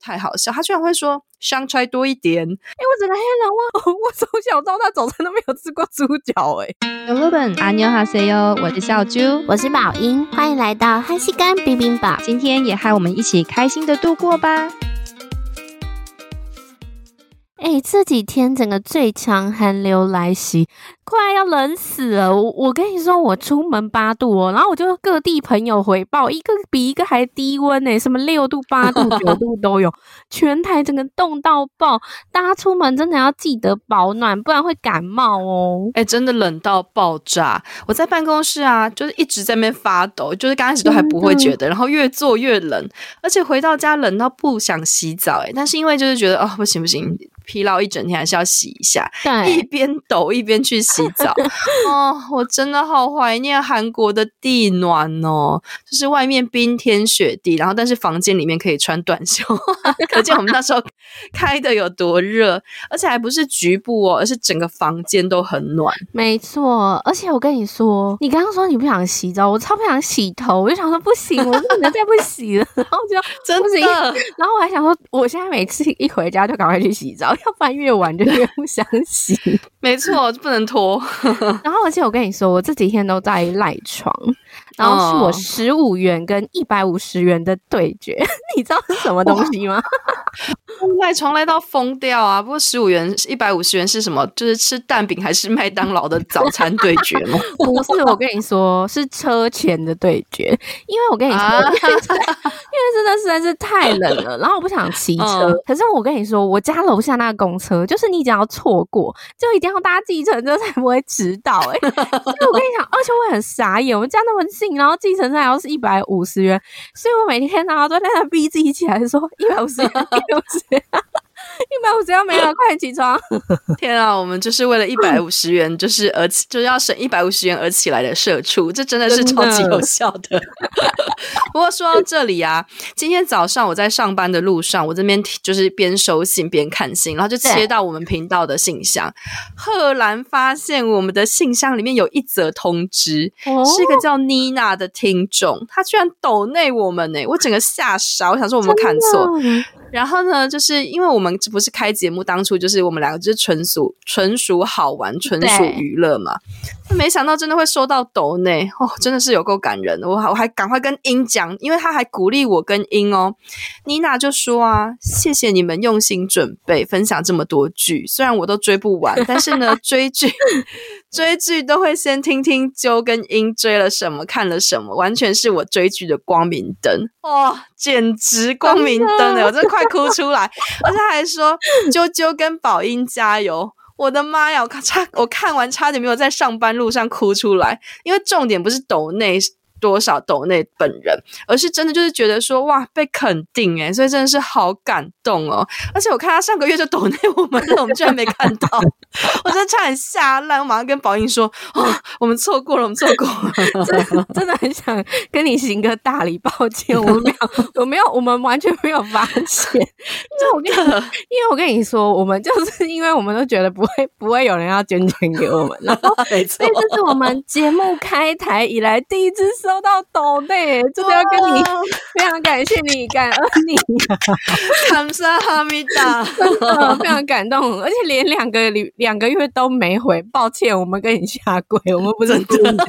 太好笑，他居然会说香菜多一点。哎、欸，我整个黑人问，我从小到大早餐都没有吃过猪脚。哎，有日本阿妞哈塞哟，我是小猪，我是宝英，欢迎来到汉西干冰冰堡，今天也和我们一起开心的度过吧。哎，这几天整个最强寒流来袭。快要冷死了！我我跟你说，我出门八度哦，然后我就各地朋友回报，一个比一个还低温呢，什么六度、八度、九度都有，全台整个冻到爆。大家出门真的要记得保暖，不然会感冒哦。哎，真的冷到爆炸！我在办公室啊，就是一直在那边发抖，就是刚开始都还不会觉得，然后越坐越冷，而且回到家冷到不想洗澡。哎，但是因为就是觉得哦，不行不行，疲劳一整天还是要洗一下，对，一边抖一边去洗。澡哦，我真的好怀念韩国的地暖哦，就是外面冰天雪地，然后但是房间里面可以穿短袖，可见我们那时候开的有多热，而且还不是局部哦，而是整个房间都很暖。没错，而且我跟你说，你刚刚说你不想洗澡，我超不想洗头，我就想说不行，我不能再不洗了，然后就真的，然后我还想说，我现在每次一回家就赶快去洗澡，要不然越晚就越不想洗。没错，不能拖。然后，而且我跟你说，我这几天都在赖床，然后是我十五元跟一百五十元的对决，你知道是什么东西吗？赖床赖到疯掉啊！不过十五元、一百五十元是什么？就是吃蛋饼还是麦当劳的早餐对决吗？不是，我跟你说是车钱的对决，因为我跟你说，啊、因为真的实在是太冷了，然后我不想骑车。嗯、可是我跟你说，我家楼下那个公车，就是你只要错过，就一定要搭计程车才不会迟到、欸。哎，所以我跟你讲，而且我很傻眼，我们家那么近，然后计程车还要是一百五十元，所以我每天然后都在那逼自己起来说一百五十元，一百五十元。一百五十要没了，快点起床！天啊，我们就是为了一百五十元，就是而起，就是要省一百五十元而起来的社畜，这真的是超级有效的。的 不过说到这里啊，今天早上我在上班的路上，我这边就是边收信边看信，然后就切到我们频道的信箱，赫然发现我们的信箱里面有一则通知，哦、是一个叫妮娜的听众，她居然抖内我们呢，我整个吓傻，我想说我们看错。然后呢，就是因为我们这不是开节目，当初就是我们两个就是纯属纯属好玩，纯属娱乐嘛。没想到真的会收到抖内哦，真的是有够感人的。我还我还赶快跟英讲，因为他还鼓励我跟英哦。妮娜就说啊，谢谢你们用心准备分享这么多剧，虽然我都追不完，但是呢，追剧追剧都会先听听啾跟英追了什么，看了什么，完全是我追剧的光明灯哦，简直光明灯哎，我真的快哭出来，而且还说啾啾跟宝英加油。我的妈呀！我看差，我看完差点没有在上班路上哭出来，因为重点不是抖内。多少抖内本人，而是真的就是觉得说哇被肯定诶，所以真的是好感动哦！而且我看他上个月就抖内我们了，我们居然没看到，我真的差点吓烂。我马上跟宝英说哦，我们错过了，我们错过了，真的真的很想跟你行个大礼，抱歉，我们没有，我没有，我们完全没有发现。就我跟你，因为我跟你说，我们就是因为我们都觉得不会不会有人要捐钱给我们，然后 没错，所以这是我们节目开台以来第一次收。收到抖内，真的要跟你 非常感谢你，感恩你，感谢哈密达，非常感动，而且连两个两个月都没回，抱歉，我们跟你下跪，我们不是故意的，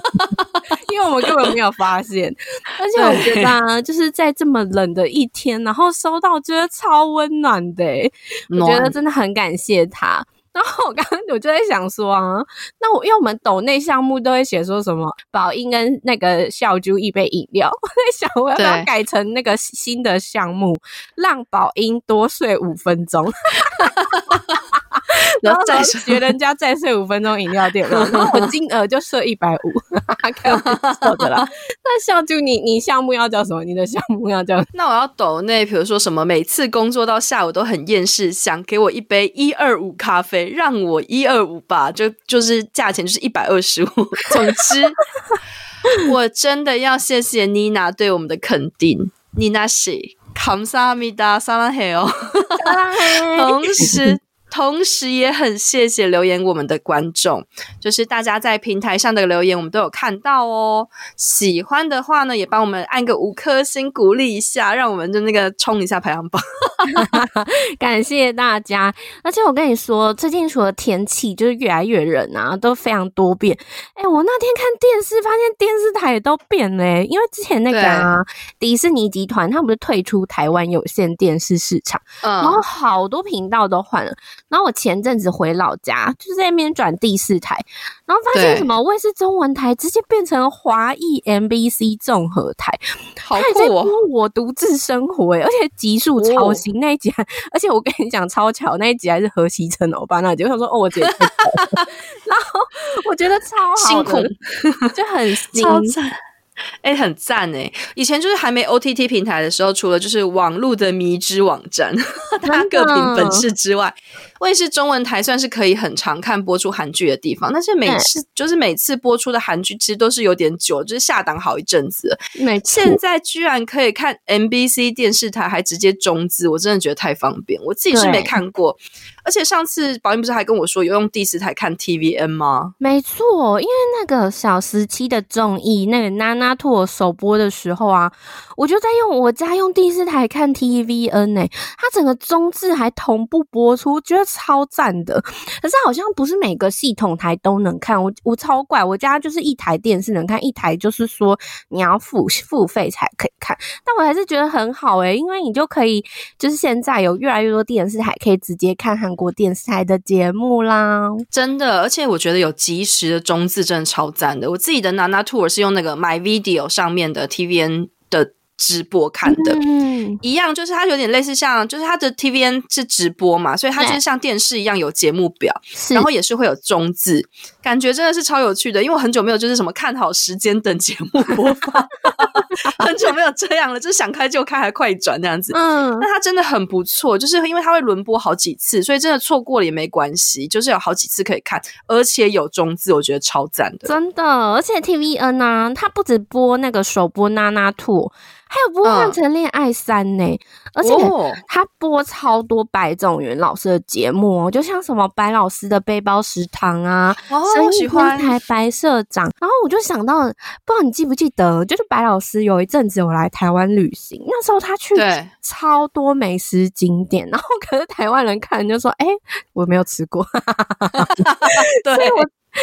因为我们根本没有发现，而且我觉得、啊、就是在这么冷的一天，然后收到，觉得超温暖的，我觉得真的很感谢他。然后我刚刚我就在想说啊，那我因为我们抖内项目都会写说什么宝英跟那个笑猪一杯饮料，我在想我要不要改成那个新的项目，让宝英多睡五分钟。然后再学人家再睡五分钟饮料店，然后我金额就设一百五，开玩笑的啦。那小啾你你项目要叫什么？你的项目要叫？那我要抖内，比如说什么？每次工作到下午都很厌世，想给我一杯一二五咖啡，让我一二五吧，就就是价钱就是一百二十五。总之，我真的要谢谢妮娜对我们的肯定。妮娜是감사합니다，撒浪嘿哦。同时。 同时也很谢谢留言我们的观众，就是大家在平台上的留言，我们都有看到哦。喜欢的话呢，也帮我们按个五颗星鼓励一下，让我们就那个冲一下排行榜。感谢大家！而且我跟你说，最近除了天气就是越来越冷啊，都非常多变。哎、欸，我那天看电视，发现电视台也都变嘞、欸，因为之前那个啊，迪士尼集团他不是退出台湾有线电视市场，嗯，然后好多频道都换了。然后我前阵子回老家，就是在那边转第四台，然后发现什么卫视中文台直接变成华裔 MBC 综合台，好酷哦！我独自生活、欸，而且集数超新、哦、那一集，而且我跟你讲超巧，那一集还是何西成欧巴那集，我想说哦，我觉得，然后我觉得超好辛苦，就很 赞。哎、欸，很赞哎！以前就是还没 OTT 平台的时候，除了就是网络的迷之网站，它各凭本事之外，卫视中文台算是可以很常看播出韩剧的地方。但是每次就是每次播出的韩剧，其实都是有点久，就是下档好一阵子。现在居然可以看 MBC 电视台，还直接中字，我真的觉得太方便。我自己是没看过。而且上次宝英不是还跟我说有用第四台看 TVN 吗？没错，因为那个小时期的综艺那个娜娜兔首播的时候啊，我就在用我家用第四台看 TVN 呢、欸，它整个中字还同步播出，觉得超赞的。可是好像不是每个系统台都能看，我我超怪，我家就是一台电视能看，一台就是说你要付付费才可以看。但我还是觉得很好诶、因为你就可以就是现在有越来越多电视台可以直接看韩国电视台的节目啦，真的，而且我觉得有即时的中字真的超赞的。我自己的 Nana Tour 是用那个 My Video 上面的 TVN 的。直播看的，嗯，一样，就是它有点类似像，就是它的 TVN 是直播嘛，所以它就是像电视一样有节目表，然后也是会有中字，感觉真的是超有趣的。因为我很久没有就是什么看好时间等节目播放，很久没有这样了，就是想开就开，还快转这样子。嗯，那它真的很不错，就是因为它会轮播好几次，所以真的错过了也没关系，就是有好几次可以看，而且有中字，我觉得超赞的，真的。而且 TVN 呢，啊，它不止播那个首播娜娜兔。还有播换成恋爱三呢，嗯，而且他播超多白种元老师的节目哦，就像什么白老师的背包食堂啊，哦，喜欢台白社长。然后我就想到，不知道你记不记得，就是白老师有一阵子有来台湾旅行，那时候他去超多美食景点，然后可是台湾人看就说，哎，我没有吃过，对。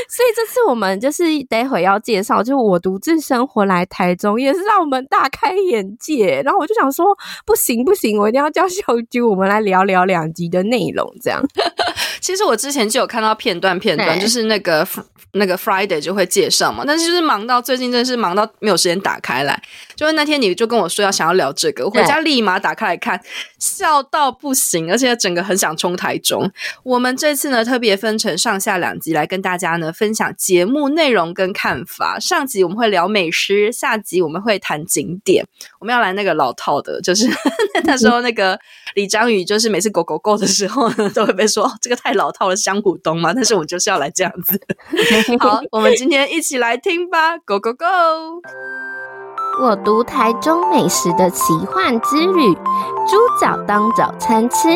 所以这次我们就是待会要介绍，就是我独自生活来台中，也是让我们大开眼界。然后我就想说，不行不行，我一定要叫小啾，我们来聊聊两集的内容。这样，其实我之前就有看到片段片段，就是那个那个 Friday 就会介绍嘛，但是就是忙到最近真的是忙到没有时间打开来。就是那天你就跟我说要想要聊这个，我回家立马打开来看，笑到不行，而且整个很想冲台中。我们这次呢特别分成上下两集来跟大家。呢，分享节目内容跟看法。上集我们会聊美食，下集我们会谈景点。我们要来那个老套的，就是 那时候那个李章宇，就是每次狗狗狗的时候呢，都会被说这个太老套的，香股东嘛。但是我就是要来这样子。好，我们今天一起来听吧，Go Go Go！我读台中美食的奇幻之旅，猪脚当早餐吃。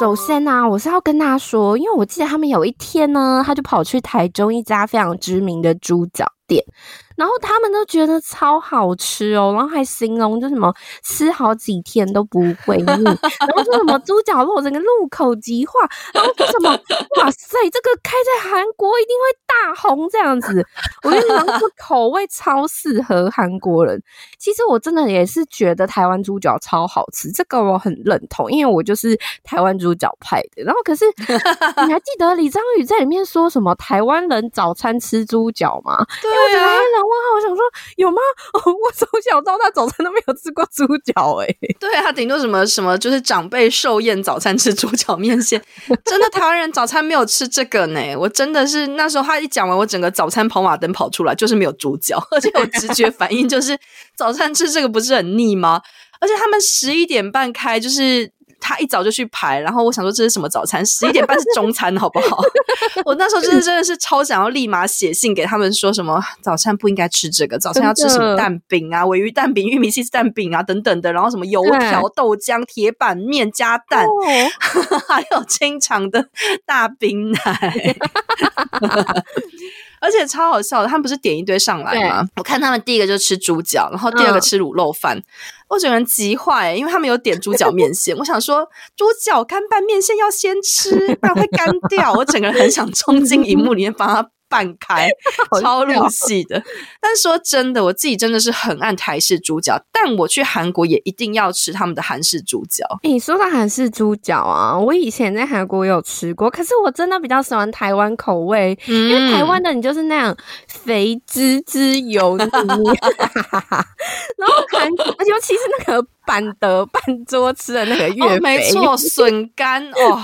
首先呢、啊，我是要跟大家说，因为我记得他们有一天呢，他就跑去台中一家非常知名的猪脚店。然后他们都觉得超好吃哦，然后还形容就什么吃好几天都不会腻，然后说什么猪脚肉整个入口即化，然后说什么哇塞，这个开在韩国一定会大红这样子。我跟你讲，这个口味超适合韩国人。其实我真的也是觉得台湾猪脚超好吃，这个我很认同，因为我就是台湾猪脚派的。然后可是 你还记得李章宇在里面说什么台湾人早餐吃猪脚吗？对啊。哇！我想说有吗？哦，我从小到大早餐都没有吃过猪脚哎。对啊，顶多什么什么，就是长辈寿宴早餐吃猪脚面线。真的台湾人早餐没有吃这个呢。我真的是那时候他一讲完，我整个早餐跑马灯跑出来，就是没有猪脚，而且我直觉反应就是早餐吃这个不是很腻吗？而且他们十一点半开，就是。他一早就去排，然后我想说这是什么早餐？十一点半是中餐，好不好？我那时候真的真的是超想要立马写信给他们，说什么早餐不应该吃这个，早餐要吃什么蛋饼啊、尾鱼蛋饼、玉米西斯蛋饼啊等等的，然后什么油条、豆浆、铁板面加蛋，哦、还有清肠的大冰奶。而且超好笑的，他们不是点一堆上来吗？我看他们第一个就吃猪脚，然后第二个吃卤肉饭，嗯、我整个人急坏，因为他们有点猪脚面线。我想说，猪脚干拌面线要先吃，不然会干掉。我整个人很想冲进荧幕里面帮他。半开 超入戏的，但是说真的，我自己真的是很爱台式猪脚，但我去韩国也一定要吃他们的韩式猪脚。你说到韩式猪脚啊，我以前在韩国有吃过，可是我真的比较喜欢台湾口味，嗯、因为台湾的你就是那样肥滋滋油腻腻，然后韩，尤其是那个。板德半桌吃的那个月、哦、没错，笋干哦，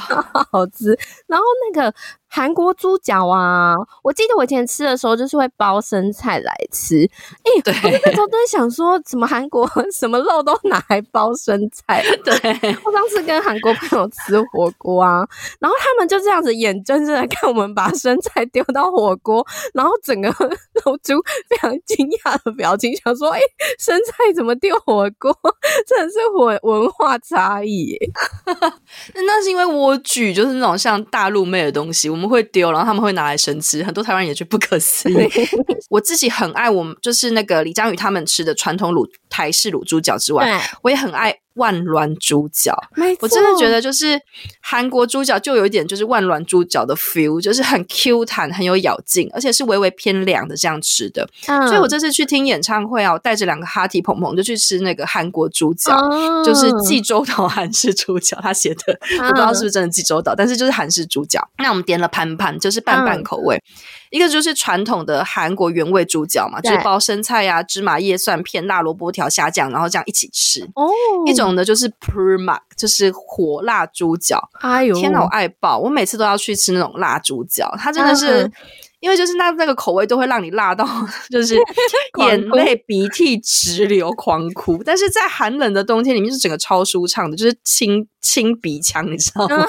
好吃。然后那个韩国猪脚啊，我记得我以前吃的时候就是会包生菜来吃。哎、欸，对我那时候都在想说，怎么韩国 什么肉都拿来包生菜？对，我上次跟韩国朋友吃火锅啊，然后他们就这样子眼睁睁的看我们把生菜丢到火锅，然后整个露出非常惊讶的表情，想说：“哎、欸，生菜怎么丢火锅？”真的是文文化差异耶，那是因为莴苣就是那种像大陆妹的东西，我们会丢，然后他们会拿来生吃，很多台湾人也觉得不可思议。我自己很爱我们就是那个李章宇他们吃的传统卤台式卤猪脚之外，我也很爱。万峦猪脚，我真的觉得就是韩国猪脚就有一点就是万峦猪脚的 feel，就是很 Q 弹，很有咬劲，而且是微微偏凉的这样吃的。嗯、所以我这次去听演唱会啊，我带着两个哈提朋朋就去吃那个韩国猪脚，嗯、就是济州岛韩式猪脚，他写的、嗯、我不知道是不是真的济州岛，但是就是韩式猪脚。那我们点了盘盘，就是半半口味。嗯一个就是传统的韩国原味猪脚嘛，就是包生菜呀、啊、芝麻叶、蒜片、辣萝卜条、虾酱，然后这样一起吃。哦，一种呢就是 Purmak，就是火辣猪脚。哎呦，天哪，我爱爆！我每次都要去吃那种辣猪脚，它真的是，嗯、因为就是那那个口味都会让你辣到，就是 眼泪鼻涕直流，狂哭。但是在寒冷的冬天里面，是整个超舒畅的，就是清清鼻腔，你知道吗？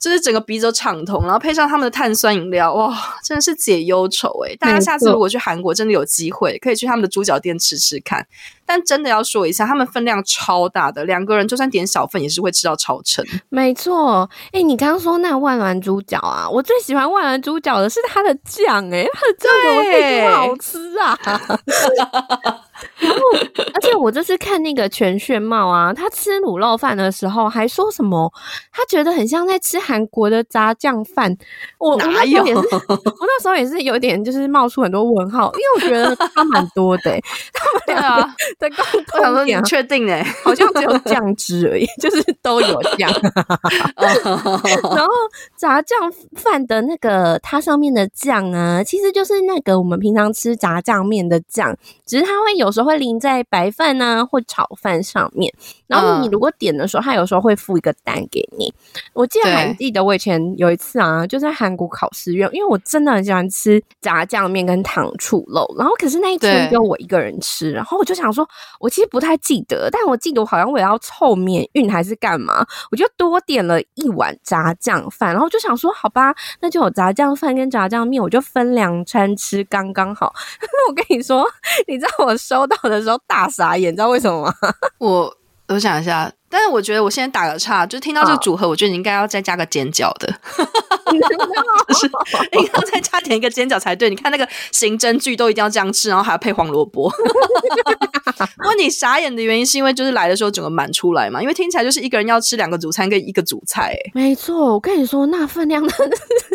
就是整个鼻子都畅通，然后配上他们的碳酸饮料，哇，真的是解忧愁诶！大家下次如果去韩国，真的有机会可以去他们的猪脚店吃吃看。但真的要说一下，他们分量超大的，两个人就算点小份也是会吃到超撑。没错，哎、欸，你刚刚说那万峦猪脚啊，我最喜欢万峦猪脚的是它的酱，诶，它的酱怎么这么好吃啊？然后，而且我这次看那个全炫茂啊，他吃卤肉饭的时候还说什么，他觉得很像在吃韩国的炸酱饭。我哪有？我那时候也是有点就是冒出很多问号，因为我觉得他蛮多的、欸，他们俩的共同点，确定诶，好像只有酱汁而已，就是都有酱。然后炸酱饭的那个它上面的酱啊，其实就是那个我们平常吃炸酱面的酱，只是它会有。有时候会淋在白饭啊或炒饭上面，然后你如果点的时候，他有时候会附一个单给你。我记得还记得我以前有一次啊，就在韩国考试院，因为我真的很喜欢吃炸酱面跟糖醋肉，然后可是那一天只有我一个人吃，然后我就想说，我其实不太记得，但我记得我好像为了要凑免运还是干嘛，我就多点了一碗炸酱饭，然后就想说，好吧，那就有炸酱饭跟炸酱面，我就分两餐吃，刚刚好。我跟你说，你知道我。收到的时候大傻眼，你知道为什么吗？我我想一下。但是我觉得我现在打个岔，就听到这个组合，我觉得你应该要再加个煎饺的，就是应该要再加点一个煎饺才对。你看那个刑侦剧都一定要这样吃，然后还要配黄萝卜。问你傻眼的原因是因为就是来的时候整个满出来嘛？因为听起来就是一个人要吃两个主餐跟一个主菜。没错，我跟你说那分量的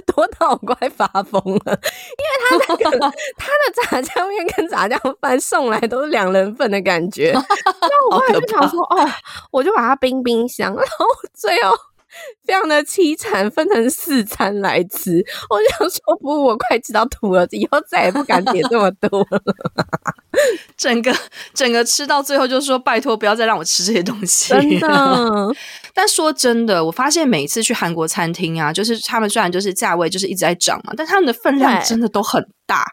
多到我快发疯了，因为他那个他的炸酱面跟炸酱饭送来都是两人份的感觉。那我后来就想说，哦，我就把。它冰冰箱，然后最后非常的凄惨，分成四餐来吃。我想说，不，我快吃到吐了，以后再也不敢点这么多了。整个整个吃到最后，就说拜托，不要再让我吃这些东西。真的。但说真的，我发现每一次去韩国餐厅啊，就是他们虽然就是价位就是一直在涨嘛，但他们的分量真的都很大，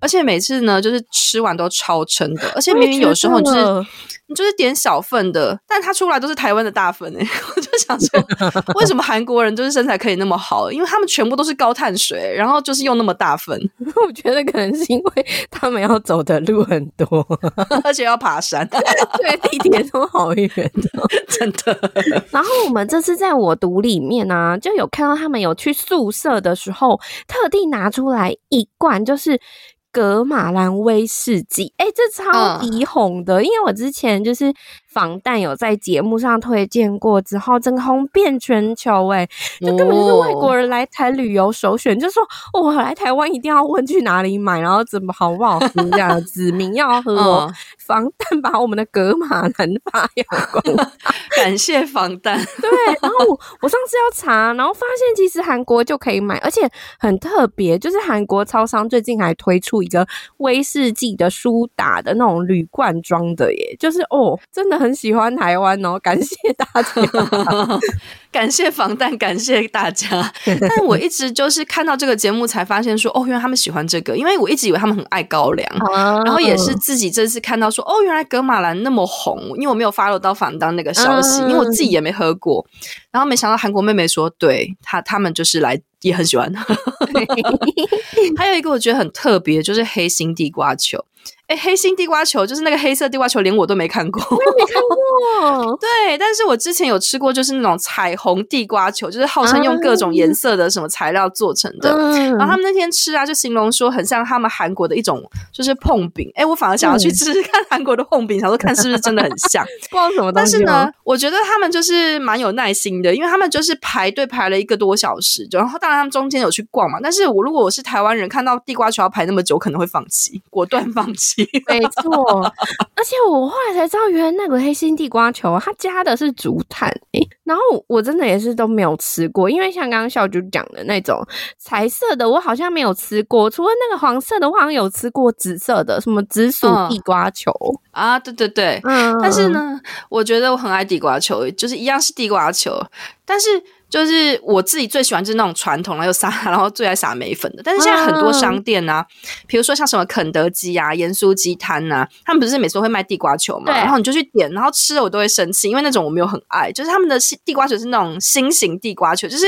而且每次呢，就是吃完都超撑的，而且明明有时候就是你就是点小份的，但它出来都是台湾的大份哎、欸，我就想说，为什么韩国人就是身材可以那么好？因为他们全部都是高碳水，然后就是用那么大份。我觉得可能是因为他们要走的路很多，而且要爬山，对，地铁都好远的，真的。然后我们这次在我读里面呢、啊，就有看到他们有去宿舍的时候，特地拿出来一罐，就是。格马兰威士忌，哎、欸，这超级红的，嗯、因为我之前就是。防弹有在节目上推荐过之后，真的红遍全球哎、欸，就根本就是外国人来台旅游首选，哦、就说哦，我来台湾一定要问去哪里买，然后怎么好不好喝这样子，民要喝 哦。防弹把我们的格马兰发扬光大，感谢防弹。对，然后我，我上次要查，然后发现其实韩国就可以买，而且很特别，就是韩国超商最近还推出一个威士忌的苏打的那种铝罐装的耶，就是哦，真的很。很喜欢台湾哦，感谢大家，感谢防弹，感谢大家。但我一直就是看到这个节目才发现说，哦，原来他们喜欢这个，因为我一直以为他们很爱高粱，啊、然后也是自己这次看到说，哦，原来格马兰那么红，因为我没有 follow 到防弹那个消息，啊、因为我自己也没喝过。然后没想到韩国妹妹说，对她他们就是来也很喜欢。还有一个我觉得很特别，就是黑心地瓜球。哎，黑心地瓜球就是那个黑色地瓜球，连我都没看过，我也没看过。对，但是我之前有吃过，就是那种彩虹地瓜球，就是号称用各种颜色的什么材料做成的。嗯、然后他们那天吃啊，就形容说很像他们韩国的一种就是碰饼。哎，我反而想要去吃吃看韩国的碰饼，想说看是不是真的很像。不知道什么东西。但是呢，我觉得他们就是蛮有耐心的，因为他们就是排队排了一个多小时，然后当然他们中间有去逛嘛。但是我如果我是台湾人，看到地瓜球要排那么久，可能会放弃，果断放弃。没错，而且我后来才知道，原来那个黑心地瓜球，它加的是竹炭诶。然后我真的也是都没有吃过，因为像刚刚小菊讲的那种彩色的，我好像没有吃过。除了那个黄色的，我好像有吃过紫色的，什么紫薯地瓜球、嗯、啊？对对对，嗯。但是呢，我觉得我很爱地瓜球，就是一样是地瓜球，但是。就是我自己最喜欢就是那种传统，然后又撒，然后最爱撒梅粉的。但是现在很多商店啊，比如说像什么肯德基啊、盐酥鸡摊啊，他们不是每次都会卖地瓜球嘛？然后你就去点，然后吃了我都会生气，因为那种我没有很爱。就是他们的地瓜球是那种心形地瓜球，就是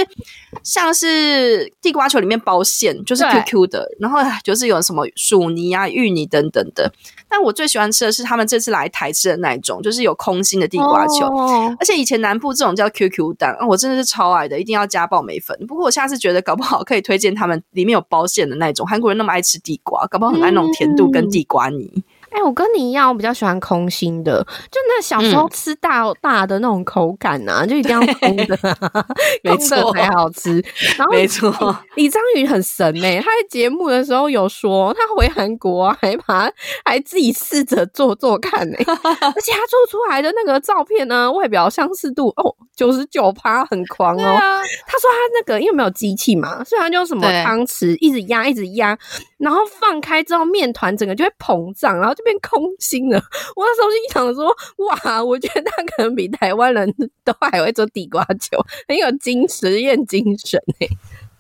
像是地瓜球里面包馅，就是 QQ 的，然后就是有什么薯泥啊、芋泥等等的。但我最喜欢吃的是他们这次来台吃的那一种，就是有空心的地瓜球，哦、而且以前南部这种叫 QQ 蛋，我真的是超爱的，一定要加爆梅粉。不过我下次觉得搞不好可以推荐他们里面有包馅的那种，韩国人那么爱吃地瓜，搞不好很爱那种甜度跟地瓜泥。嗯哎、欸，我跟你一样，我比较喜欢空心的，就那小时候吃大、嗯、大的那种口感呐、啊，就一定要空的，没错才好吃。然后没错错，李章宇很神哎、欸，他在节目的时候有说，他回韩国、啊、还把还自己试着做做看哎、欸，而且他做出来的那个照片呢，外表相似度哦九十九趴很狂哦。啊、他说他那个因为没有机器嘛，所以他就什么汤匙一直压一直压，然后放开之后面团整个就会膨胀，然后。就变空心了。我那时候就想说，哇，我觉得他可能比台湾人都还会做地瓜球，很有精实验精神哎。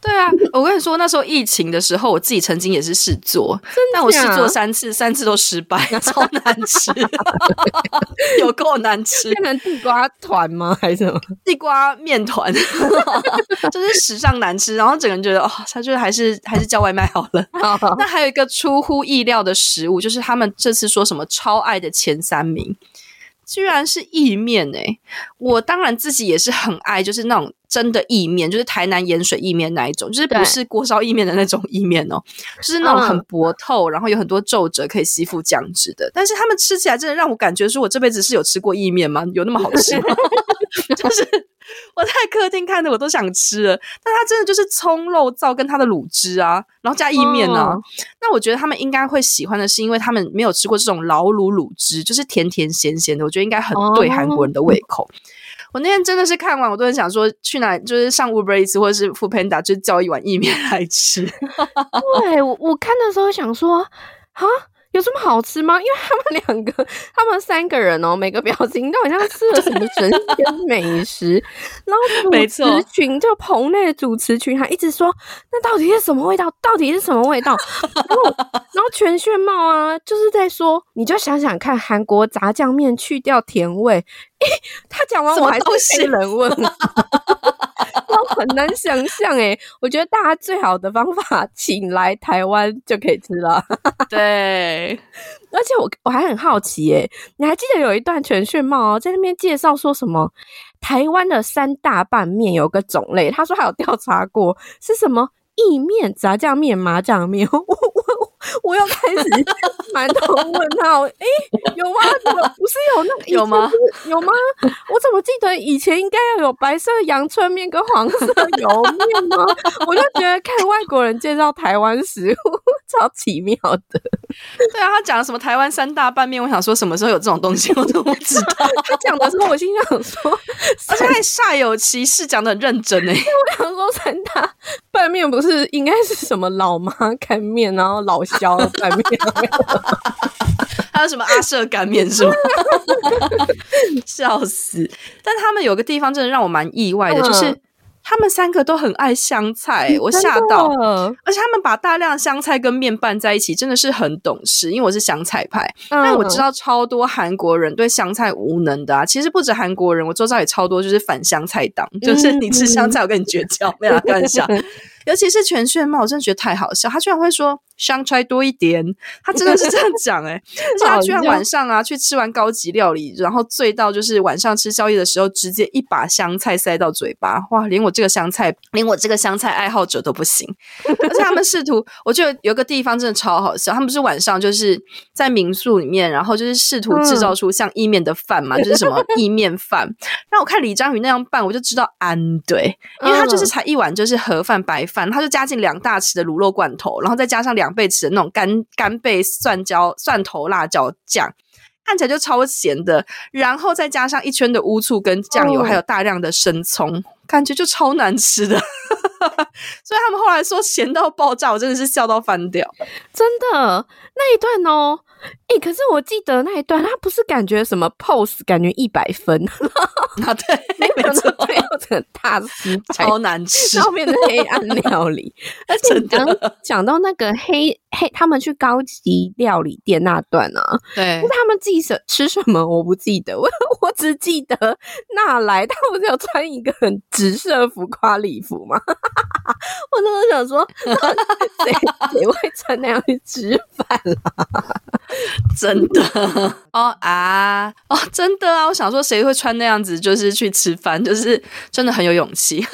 对啊，我跟你说，那时候疫情的时候，我自己曾经也是试做，但我试做三次，三次都失败，超难吃，有够难吃，变成地瓜团吗？还是什么地瓜面团？就是史上难吃，然后整个人觉得哦，他就是还是还是叫外卖好了。那还有一个出乎意料的食物，就是他们这次说什么超爱的前三名。居然是意面诶，我当然自己也是很爱，就是那种真的意面，就是台南盐水意面那一种，就是不是锅烧意面的那种意面哦，就是那种很薄透，然后有很多皱褶可以吸附酱汁的。但是他们吃起来真的让我感觉说，我这辈子是有吃过意面吗？有那么好吃吗？就是。我在客厅看的，我都想吃了。但它真的就是葱肉燥跟它的卤汁啊，然后加意面啊。哦、那我觉得他们应该会喜欢的是，因为他们没有吃过这种老卤卤汁，就是甜甜咸咸的。我觉得应该很对韩国人的胃口。哦、我那天真的是看完，我都很想说去哪，就是上 Uber Eats 或者是 Foodpanda，就叫一碗意面来吃。对，我我看的时候想说，啊。有这么好吃吗？因为他们两个，他们三个人哦，每个表情都好像吃了什么神仙美食。然后主持群就棚内的主持群还一直说，那到底是什么味道？到底是什么味道？然后，然后全炫茂啊，就是在说，你就想想看，韩国炸酱面去掉甜味。诶，他讲完我还是被人问，我很难想象诶，我觉得大家最好的方法，请来台湾就可以吃了。对，而且我我还很好奇诶，你还记得有一段全炫茂哦，在那边介绍说什么台湾的三大拌面有个种类，他说他有调查过是什么意面、炸酱面、麻酱面。我我。我又开始 满头问号，诶、欸，有吗？怎么不是有那个 有吗？有吗？我怎么记得以前应该要有白色阳春面跟黄色油面吗？我就觉得看外国人介绍台湾食物超奇妙的。对啊，他讲什么台湾三大拌面？我想说什么时候有这种东西，我都不知道。他讲的时候，我心想说，而且还煞有其事，讲的很认真诶。我想说三大拌面不是应该是什么老妈干面，然后老。小拌面，还有什么阿舍干面是吗？笑死！但他们有个地方真的让我蛮意外的，就是。他们三个都很爱香菜，我吓到。而且他们把大量香菜跟面拌在一起，真的是很懂事。因为我是香菜派，嗯、但我知道超多韩国人对香菜无能的啊。其实不止韩国人，我周遭也超多就是反香菜党，就是你吃香菜我跟你绝交，没有开玩笑。尤其是全炫茂，我真的觉得太好笑，他居然会说香菜多一点，他真的是这样讲诶、他居然晚上啊去吃完高级料理，然后醉到就是晚上吃宵夜的时候，直接一把香菜塞到嘴巴，哇，连我。这个香菜，连我这个香菜爱好者都不行。而且他们试图，我觉得有个地方真的超好笑。他们不是晚上就是在民宿里面，然后就是试图制造出像意面的饭嘛，嗯、就是什么意面饭。让我看李章宇那样拌，我就知道安对，因为他就是才一碗就是盒饭白饭，他就加进两大匙的卤肉罐头，然后再加上两倍吃的那种干干贝蒜椒蒜头辣椒酱。看起来就超咸的，然后再加上一圈的乌醋跟酱油，还有大量的生葱，感觉就超难吃的。所以他们后来说咸到爆炸，我真的是笑到翻掉。真的那一段哦。哎、欸，可是我记得那一段，他不是感觉什么 pose，感觉一百分 啊？对，没错最后整个大师超难吃，后面的黑暗料理。而且你刚讲到那个黑黑，他们去高级料理店那段啊，对，他们记什吃什么我不记得，我我只记得那来他不是有穿一个很直射浮夸礼服吗？我真的想说，谁谁会穿那样去吃饭啊？真的哦啊哦，真的啊！我想说，谁会穿那样子就是去吃饭？就是真的很有勇气。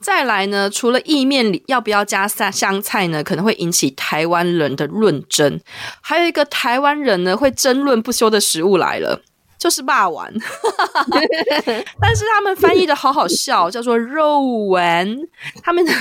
再来呢，除了意面里要不要加香香菜呢，可能会引起台湾人的论争。还有一个台湾人呢会争论不休的食物来了，就是霸王。但是他们翻译的好好笑，叫做肉丸。他们的？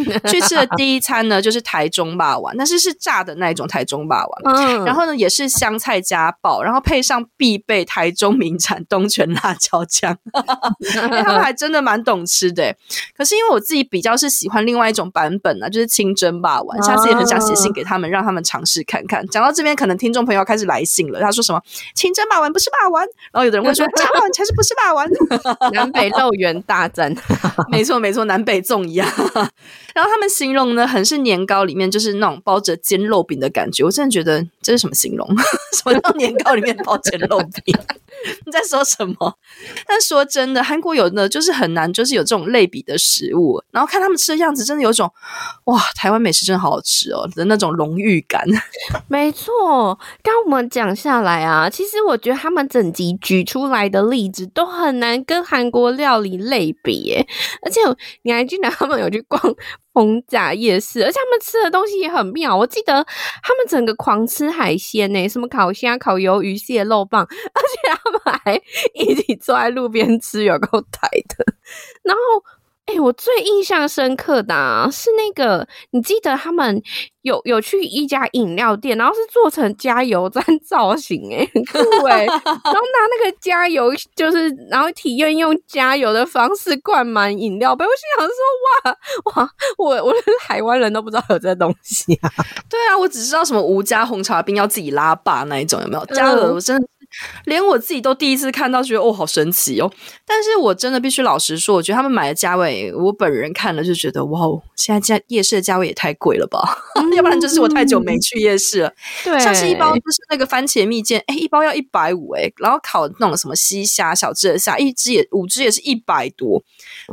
去吃的第一餐呢，就是台中霸王，但是是炸的那一种台中霸王。嗯，然后呢，也是香菜加爆，然后配上必备台中名产东泉辣椒酱。因为他们还真的蛮懂吃的。可是因为我自己比较是喜欢另外一种版本呢，就是清蒸霸王。下次也很想写信给他们，让他们尝试看看。讲到这边，可能听众朋友要开始来信了。他说什么清蒸霸王不是霸王，然后有的人会说炸霸丸才是不是霸王。南北肉圆大战，没错没错，南北粽一样。然后他们形容呢，很是年糕里面就是那种包着煎肉饼的感觉。我真的觉得这是什么形容？什么叫年糕里面包煎肉饼？你在说什么？但说真的，韩国有呢，就是很难，就是有这种类比的食物。然后看他们吃的样子，真的有种哇，台湾美食真的好好吃哦的那种荣誉感。没错，刚我们讲下来啊，其实我觉得他们整集举出来的例子都很难跟韩国料理类比耶。而且你还记得他们有去逛逢甲夜市，而且他们吃的东西也很妙。我记得他们整个狂吃海鲜呢，什么烤虾、烤鱿鱼、蟹肉棒，而且他们还一起坐在路边吃，有够台的。然后哎、欸，我最印象深刻的啊，是那个，你记得他们有有去一家饮料店，然后是做成加油站 造型、欸，哎，很酷哎、欸，然后拿那个加油，就是然后体验用加油的方式灌满饮料杯。我心想说，哇哇，我我连台湾人都不知道有这东西啊。对啊，我只知道什么吴家红茶冰要自己拉霸那一种，有没有？加油，我真的。连我自己都第一次看到，觉得哦，好神奇哦！但是我真的必须老实说，我觉得他们买的价位，我本人看了就觉得，哇哦，现在价夜市的价位也太贵了吧？嗯、要不然就是我太久没去夜市了。对，像是一包就是那个番茄蜜饯，哎，一包要一百五，哎，然后烤那种什么西虾、小只的虾，一只也五只也是一百多。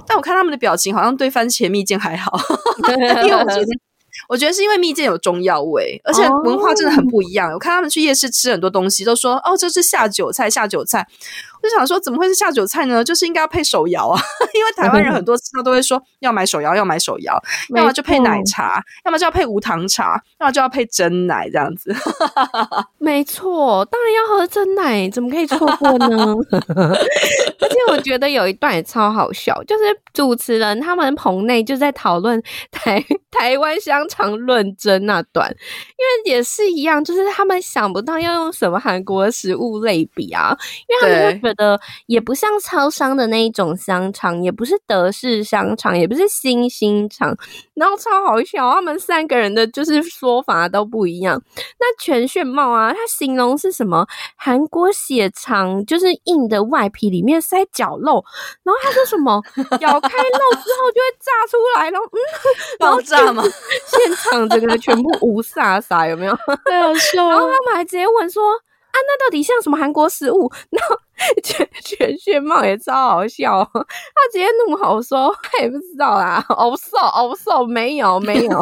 但我看他们的表情，好像对番茄蜜饯还好，因为我觉得。我觉得是因为蜜饯有中药味，而且文化真的很不一样。Oh. 我看他们去夜市吃很多东西，都说哦，这是下酒菜，下酒菜。我就想说，怎么会是下酒菜呢？就是应该要配手摇啊，因为台湾人很多吃到都会说要买手摇，要买手摇，要么就配奶茶，要么就要配无糖茶，要么就要配真奶这样子。没错，当然要喝真奶，怎么可以错过呢？而且我觉得有一段也超好笑，就是主持人他们棚内就在讨论台台湾香肠论争那段，因为也是一样，就是他们想不到要用什么韩国食物类比啊，因为他们觉得也不像超商的那一种香肠，也不是德式香肠，也不是新兴肠，然后超好笑，他们三个人的就是说法都不一样。那全炫茂啊，他形容是什么？韩国血肠就是硬的外皮里面塞绞肉，然后他说什么？咬开肉之后就会炸出来，然后嗯，爆炸吗？现场整个全部无飒飒，有没有？太好笑了。然后他们还直接问说。啊，那到底像什么韩国食物？然后全全炫茂也超好笑，他直接怒吼说：“他也不知道啦，欧瘦欧瘦没有没有，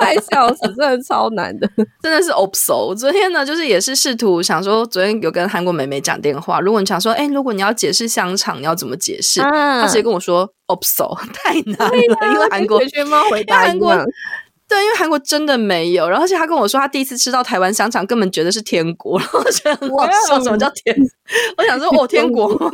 太 笑死，真的超难的，真的是欧瘦。我昨天呢，就是也是试图想说，昨天有跟韩国妹妹讲电话，如果你想说，哎、欸，如果你要解释香肠，你要怎么解释？啊、他直接跟我说欧瘦太难了，因为韩国回答一样。对，因为韩国真的没有，然后而且他跟我说，他第一次吃到台湾香肠，根本觉得是天国，然后我觉得很好笑，什么叫天？我想说，哦，天国吗？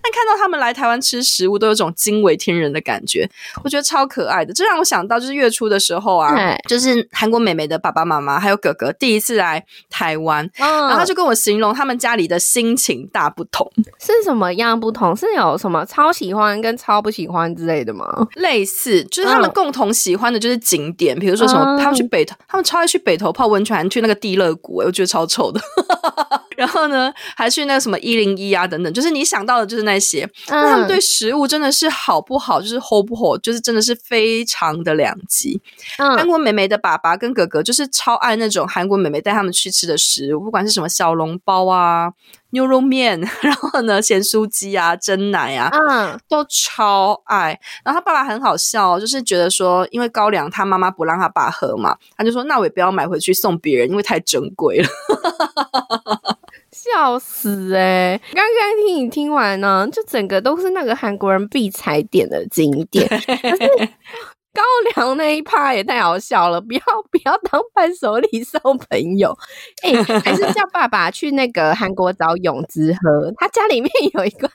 但看到他们来台湾吃食物，都有种惊为天人的感觉，我觉得超可爱的。这让我想到，就是月初的时候啊，就是韩国妹妹的爸爸妈妈还有哥哥第一次来台湾，然后他就跟我形容他们家里的心情大不同，是什么样不同？是有什么超喜欢跟超不喜欢之类的吗？类似，就是他们共同喜欢的就是景点，比如说什么，他们去北头，他们超爱去北头泡温泉，去那个地热谷，我觉得超臭的。然后呢，还去那个什么一零一啊等等，就是你想到的，就是那些。那、嗯、他们对食物真的是好不好，就是 hold 不 hold，就是真的是非常的两极。嗯，韩国妹妹的爸爸跟哥哥就是超爱那种韩国妹妹带他们去吃的食物，不管是什么小笼包啊、牛肉面，然后呢咸酥鸡啊、蒸奶啊，嗯，都超爱。然后他爸爸很好笑，就是觉得说，因为高粱他妈妈不让他爸喝嘛，他就说那我也不要买回去送别人，因为太珍贵了。笑死哎、欸！刚刚听你听完呢，就整个都是那个韩国人必踩点的景点。可是高粱那一趴也太好笑了，不要不要当伴手礼送朋友。哎、欸，还是叫爸爸去那个韩国找泳姿喝，他家里面有一罐。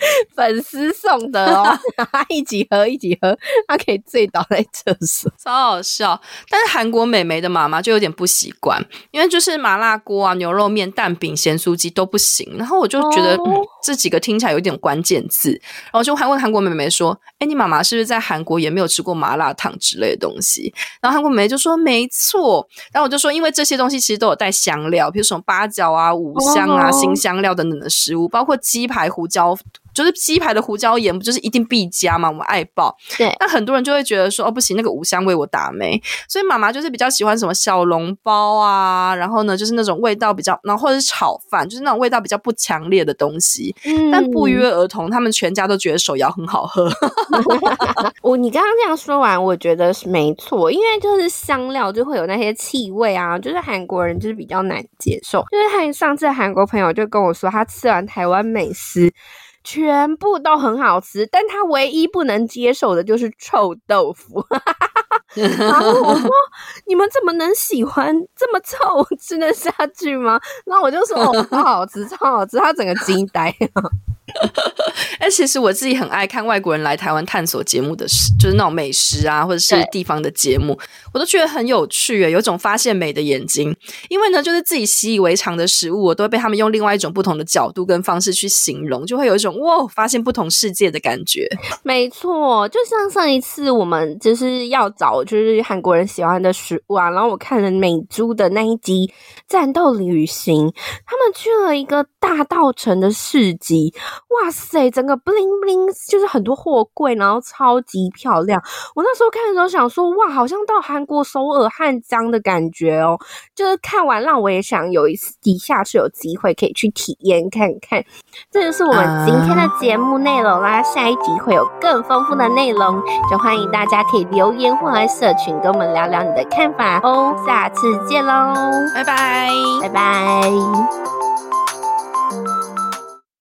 粉丝送的哦，一起喝一起喝，他可以醉倒在厕所，超好笑。但是韩国美眉的妈妈就有点不习惯，因为就是麻辣锅啊、牛肉面、蛋饼、咸酥鸡都不行。然后我就觉得、哦嗯、这几个听起来有点关键字，然后就还问韩国妹妹说：“哎，你妈妈是不是在韩国也没有吃过麻辣烫之类的东西？”然后韩国妹妹就说：“没错。”然后我就说：“因为这些东西其实都有带香料，比如什么八角啊、五香啊、哦、辛香料等等的食物，包括鸡排、胡椒。”就是鸡排的胡椒盐不就是一定必加吗？我们爱爆。对，那很多人就会觉得说，哦，不行，那个五香味我打没。所以妈妈就是比较喜欢什么小笼包啊，然后呢，就是那种味道比较，然后或者是炒饭，就是那种味道比较不强烈的东西。嗯，但不约而同，他们全家都觉得手摇很好喝。我你刚刚这样说完，我觉得是没错，因为就是香料就会有那些气味啊，就是韩国人就是比较难接受。就是他上次韩国朋友就跟我说，他吃完台湾美食。全部都很好吃，但他唯一不能接受的就是臭豆腐。然后我说：“你们怎么能喜欢这么臭，吃得下去吗？” 然后我就说：“哦，超好吃，超好吃。”他整个惊呆了。哎、其实我自己很爱看外国人来台湾探索节目的事，就是那种美食啊，或者是地方的节目，我都觉得很有趣，有种发现美的眼睛。因为呢，就是自己习以为常的食物，我都会被他们用另外一种不同的角度跟方式去形容，就会有一种哇，发现不同世界的感觉。没错，就像上一次我们就是要找就是韩国人喜欢的食物啊，然后我看了美珠的那一集《战斗旅行》，他们去了一个大道城的市集，哇塞，整个 bling bling，就是很多货柜，然后超级漂亮。我那时候看的时候想说，哇，好像到韩国首尔汉江的感觉哦。就是看完让我也想有一次，底下是有机会可以去体验看看。这就是我们今天的节目内容啦，下一集会有更丰富的内容，就欢迎大家可以留言或来社群跟我们聊聊你的看法哦。下次见喽，拜拜，拜拜。